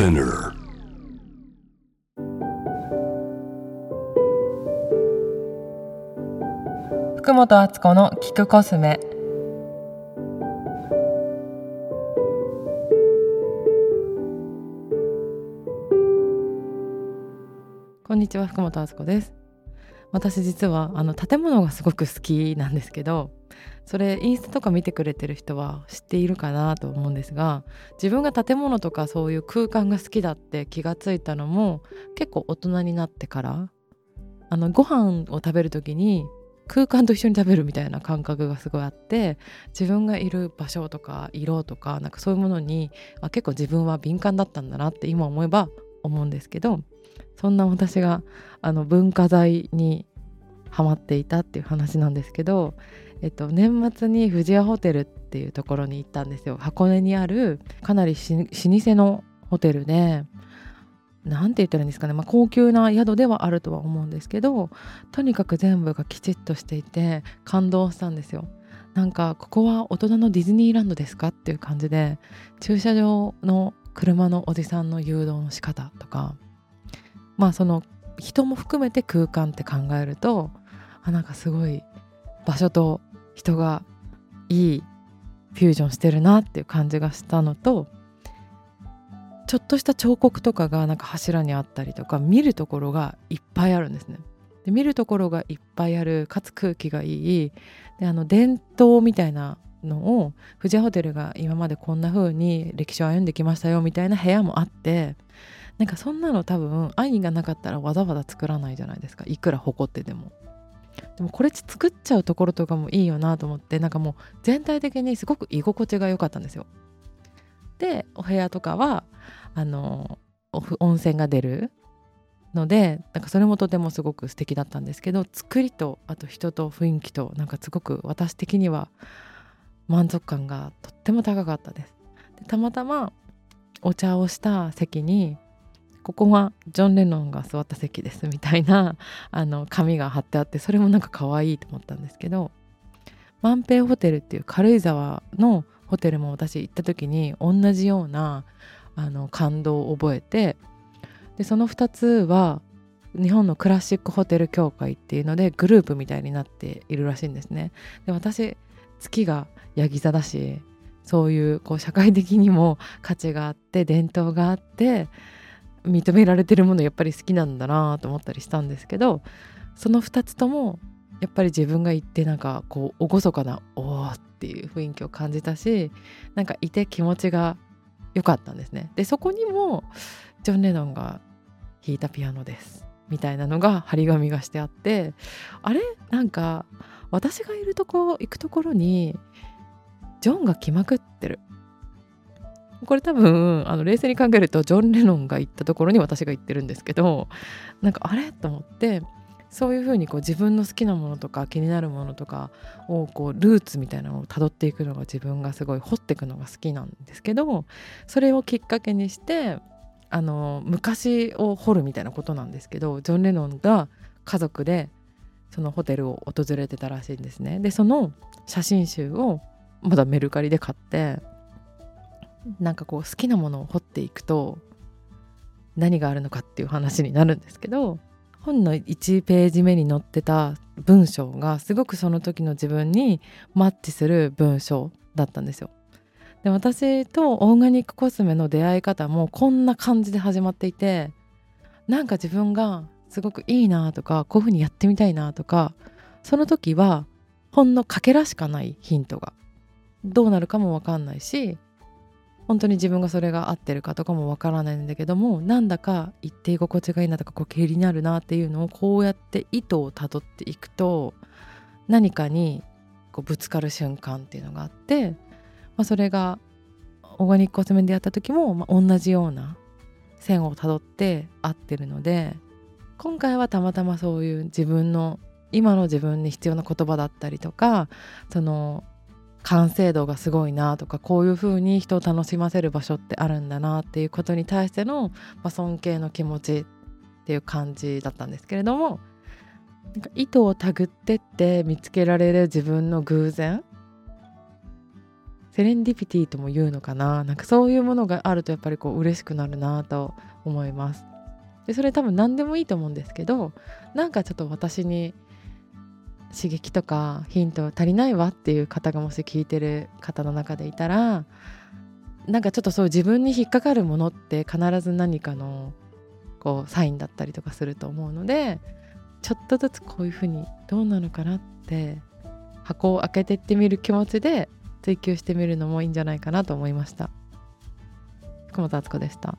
Spinner. 福本敦子の聞くコスメこんにちは福本敦子です私実はあの建物がすごく好きなんですけどそれインスタとか見てくれてる人は知っているかなと思うんですが自分が建物とかそういう空間が好きだって気がついたのも結構大人になってからあのご飯を食べる時に空間と一緒に食べるみたいな感覚がすごいあって自分がいる場所とか色とかなんかそういうものにあ結構自分は敏感だったんだなって今思えば思うんですけどそんな私があの文化財にハマっていたっていう話なんですけど、えっと、年末に富士屋ホテルっていうところに行ったんですよ箱根にあるかなり老舗のホテルで何て言ったらいいんですかね、まあ、高級な宿ではあるとは思うんですけどとにかく全部がきちっとしていて感動したんですよ。なんかここは大人のディズニーランドですかっていう感じで駐車場の車のおじさんの誘導の仕方とかまあその人も含めて空間って考えるとあなんかすごい場所と人がいいフュージョンしてるなっていう感じがしたのとちょっとした彫刻とかがなんか柱にあったりとか見るところがいっぱいあるんですね。で見るところがいっぱいあるかつ空気がいいであの伝統みたいなのを富士ホテルが今までこんな風に歴史を歩んできましたよみたいな部屋もあってなんかそんなの多分愛がなかったらわざわざ作らないじゃないですかいくら誇ってでも。でもこれ作っちゃうところとかもいいよなと思ってなんかもう全体的にすごく居心地が良かったんですよ。でお部屋とかはあの温泉が出るのでなんかそれもとてもすごく素敵だったんですけど作りとあと人と雰囲気となんかすごく私的には満足感がとっても高かったです。でたまたまお茶をした席にここはジョン・レノンが座った席ですみたいな あの紙が貼ってあってそれもなんか可愛いと思ったんですけど万平ホテルっていう軽井沢のホテルも私行った時に同じようなあの感動を覚えてでその2つは日本のクラシックホテル協会っていうのでグループみたいになっているらしいんですね。で私月がヤギ座だしそういうこう社会的にも価値があって伝統があって認められてるものやっぱり好きなんだなと思ったりしたんですけどその2つともやっぱり自分が行ってなんかこう厳かな「おお」っていう雰囲気を感じたしなんかいて気持ちが良かったんですね。でそこにもジョン・レノンが弾いたピアノですみたいなのが張り紙がしてあってあれ？なんか私がいるとこ行くところにジョンが来まくってるこれ多分あの冷静に考えるとジョン・レノンが行ったところに私が行ってるんですけどなんかあれ？と思ってそういうふうにこう自分の好きなものとか気になるものとかをこうルーツみたいなのをたどっていくのが自分がすごい掘っていくのが好きなんですけどそれをきっかけにしてあの昔を掘るみたいなことなんですけどジョン・レノンが家族でそのホテルを訪れてたらしいんですね。でその写真集をまだメルカリで買ってなんかこう好きなものを掘っていくと何があるのかっていう話になるんですけど本の1ページ目に載ってた文章がすごくその時の自分にマッチする文章だったんですよ。で私とオーガニックコスメの出会い方もこんな感じで始まっていてなんか自分がすごくいいなとかこういうふうにやってみたいなとかその時はほんのかけらしかないヒントがどうなるかも分かんないし本当に自分がそれが合ってるかとかもわからないんだけどもなんだか一定心地がいいなとかこう気になるなっていうのをこうやって意図をたどっていくと何かにこうぶつかる瞬間っていうのがあって、まあ、それがオーガニックコスメでやった時も、まあ、同じような線をたどって合ってるので今回はたまたまそういう自分の今の自分に必要な言葉だったりとかその完成度がすごいなとかこういう風に人を楽しませる場所ってあるんだなっていうことに対しての、まあ、尊敬の気持ちっていう感じだったんですけれどもなんか意図をたぐってって見つけられる自分の偶然？セレンディピティとも言うのかな？なんかそういうものがあるとやっぱりこう嬉しくなるなと思います。でそれ多分何でもいいと思うんですけどなんかちょっと私に刺激とかヒント足りないわっていう方がもし聞いてる方の中でいたらなんかちょっとそう自分に引っかかるものって必ず何かのこうサインだったりとかすると思うのでちょっとずつこういうふうにどうなのかなって箱を開けてってみる気持ちで追求してみるのもいいんじゃないかなと思いました。福本敦子でした。